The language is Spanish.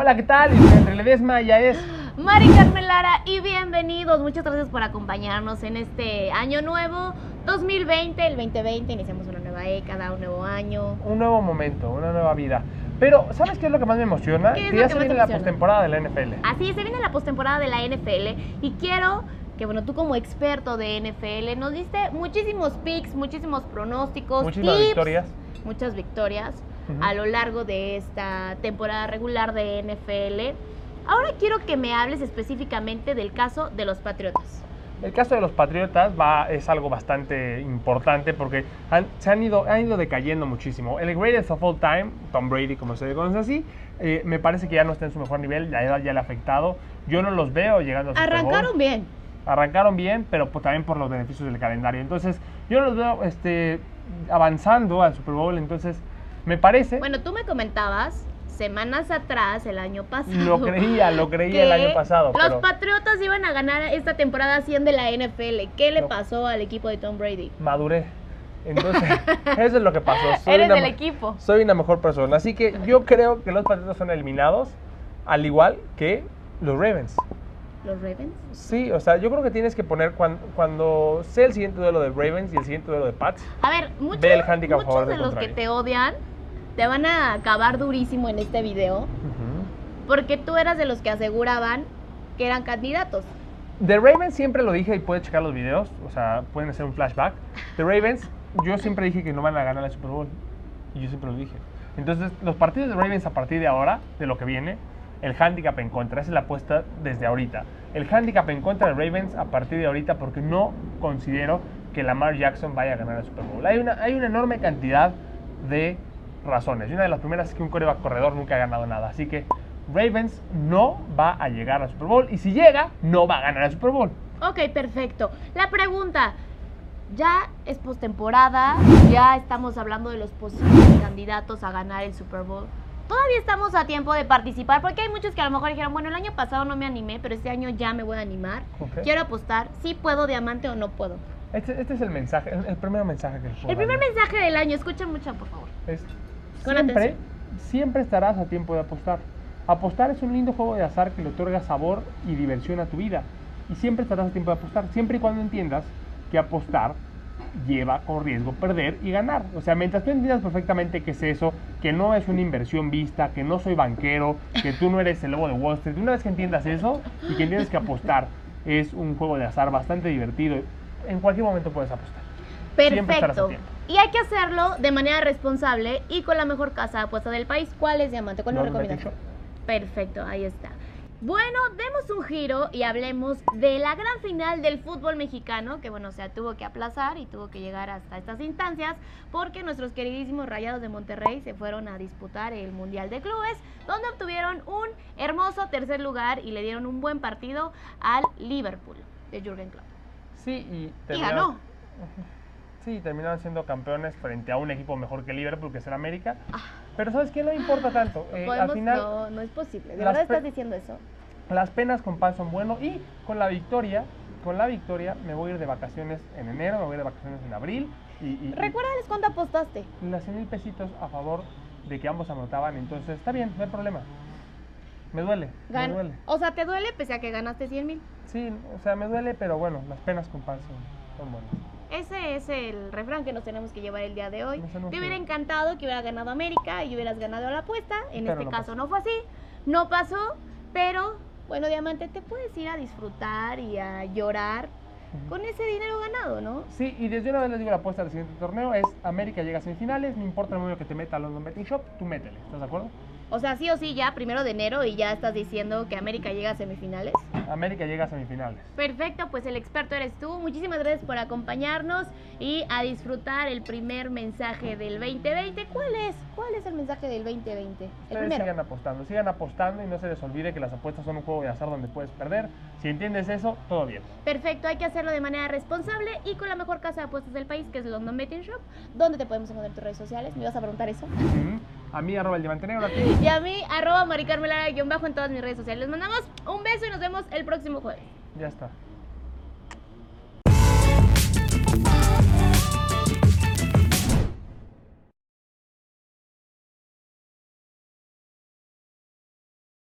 Hola, ¿qué tal? Entre Ledesma ya es Mari Carmelara y bienvenidos. Muchas gracias por acompañarnos en este año nuevo 2020, el 2020. Iniciamos una nueva década, un nuevo año. un nuevo momento, una nueva vida. Pero, ¿sabes qué es lo que más me emociona? ¿Qué es que lo ya que se más viene te la emociona? postemporada de la NFL. Así se viene la postemporada de la NFL y quiero que, bueno, tú como experto de NFL nos diste muchísimos picks, muchísimos pronósticos, Muchísimas tips, victorias. muchas victorias Ujú. a lo largo de esta temporada regular de NFL. Ahora quiero que me hables específicamente del caso de los Patriotas. El caso de los Patriotas va, es algo bastante importante porque han, se han ido, han ido decayendo muchísimo. El greatest of all time, Tom Brady, como se le conoce así, eh, me parece que ya no está en su mejor nivel, la edad ya le ha afectado. Yo no los veo llegando a Bowl. Arrancaron bien. arrancaron bien, pero pues, también por los beneficios del calendario. Entonces, yo los veo este, avanzando al Super Bowl. Entonces, me parece, Bueno, tú me comentabas semanas atrás, el año pasado. lo creía, lo creía el año pasado. Los pero Patriotas iban a ganar esta temporada 100 de la NFL. ¿Qué le No. pasó al equipo de Tom Brady? maduré. Entonces, eso es lo que pasó. Soy Eres una del equipo. Soy una mejor persona. Así que yo creo que los Patriotas son eliminados, al igual que los Ravens. ¿Los Ravens? Sí, o sea, yo creo que tienes que poner cuan- cuando sea el siguiente duelo de Ravens y el siguiente duelo de Pats. A ver, muchos, Ve el muchos de los que te odian te van a acabar durísimo en este video porque tú eras de los que aseguraban que eran candidatos. The Ravens siempre lo dije y puedes checar los videos, o sea, pueden hacer un flashback. The Ravens, yo siempre dije que no van a ganar el Super Bowl. Y yo siempre lo dije. Entonces, los partidos de Ravens a partir de ahora, de lo que viene, el handicap en contra, esa es la apuesta desde ahorita. El handicap en contra de Ravens a partir de ahorita porque no considero que Lamar Jackson vaya a ganar el Super Bowl. Hay una, hay una enorme cantidad de razones. Y una de las primeras es que un coreback corredor nunca ha ganado nada. Así que Ravens no va a llegar al Super Bowl. Y si llega, no va a ganar el Super Bowl. Ok, perfecto. La pregunta, ya es postemporada, ya estamos hablando de los posibles candidatos a ganar el Super Bowl. Todavía estamos a tiempo de participar porque hay muchos que a lo mejor dijeron, bueno, el año pasado no me animé, pero este año ya me voy a animar. Quiero apostar, si puedo diamante o no puedo. Este, este es el mensaje, el, el primer mensaje que les puedo El primer mensaje del año, escucha mucho, por favor. es siempre, siempre estarás a tiempo de apostar. Apostar es un lindo juego de azar que le otorga sabor y diversión a tu vida. Y siempre estarás a tiempo de apostar, siempre y cuando entiendas que apostar lleva con riesgo perder y ganar. O sea, mientras tú entiendas perfectamente qué es eso, que no es una inversión vista, que no soy banquero, que tú no eres el lobo de Wall Street, una vez que entiendas eso y que entiendes que apostar es un juego de azar bastante divertido, en cualquier momento puedes apostar. Siempre estarás a Perfecto. tiempo. Y hay que hacerlo de manera responsable y con la mejor casa de apuesta del país. ¿Cuál es diamante? ¿Cuál nos recomiendas? Perfecto, ahí está. Bueno, demos un giro y hablemos de la gran final del fútbol mexicano, que bueno, o sea, tuvo que aplazar y tuvo que llegar hasta estas instancias, porque nuestros queridísimos Rayados de Monterrey se fueron a disputar el Mundial de Clubes, donde obtuvieron un hermoso tercer lugar y le dieron un buen partido al Liverpool de Jürgen Klopp. Sí, y, Y ganó. Sí, terminaron siendo campeones frente a un equipo mejor que Liverpool, que es el América. Ah. Pero ¿sabes qué? No importa tanto. Eh, al final, no, no es posible. ¿De verdad estás diciendo eso? las penas con pan son buenos. Y con la victoria, con la victoria, me voy a ir de vacaciones en enero, me voy a ir de vacaciones en abril. Y, y, Recuérdales cuánto apostaste. las 100 mil pesitos a favor de que ambos anotaban. Entonces, está bien, no hay problema. Me duele, me duele. O sea, ¿te duele pese a que ganaste 100 mil? Sí, o sea, me duele, pero bueno, las penas con pan son, son buenas. Ese es el refrán que nos tenemos que llevar el día de hoy. Te hubiera encantado que hubiera ganado América y hubieras ganado la apuesta. En Pero este no caso pasó. no fue así. No pasó, pero bueno, Diamante, te puedes ir a disfrutar y a llorar con ese dinero ganado, ¿no? Sí, y desde una vez les digo la apuesta del siguiente torneo es América llega a semifinales, no importa el número que te meta a London Betting Shop, tú métele, ¿estás de acuerdo? O sea, sí o sí, ya primero de enero y ya estás diciendo que América llega a semifinales. América llega a semifinales. Perfecto, pues el experto eres tú. Muchísimas gracias por acompañarnos y a disfrutar el primer mensaje del 2020. ¿Cuál es? ¿Cuál es el mensaje del 2020? El Ustedes primero. sigan apostando, sigan apostando y no se les olvide que las apuestas son un juego de azar donde puedes perder. Si entiendes eso, todo bien. Perfecto, hay que hacerlo de manera responsable y con la mejor casa de apuestas del país, que es London Betting Shop. ¿Dónde te podemos encontrar en tus redes sociales? ¿Me ibas a preguntar eso? Ujú. A mí, arroba el diamante negro, a ti. Y a mí, arroba maricarmelara-bajo en todas mis redes sociales. Les mandamos un beso y nos vemos el próximo jueves. Ya está.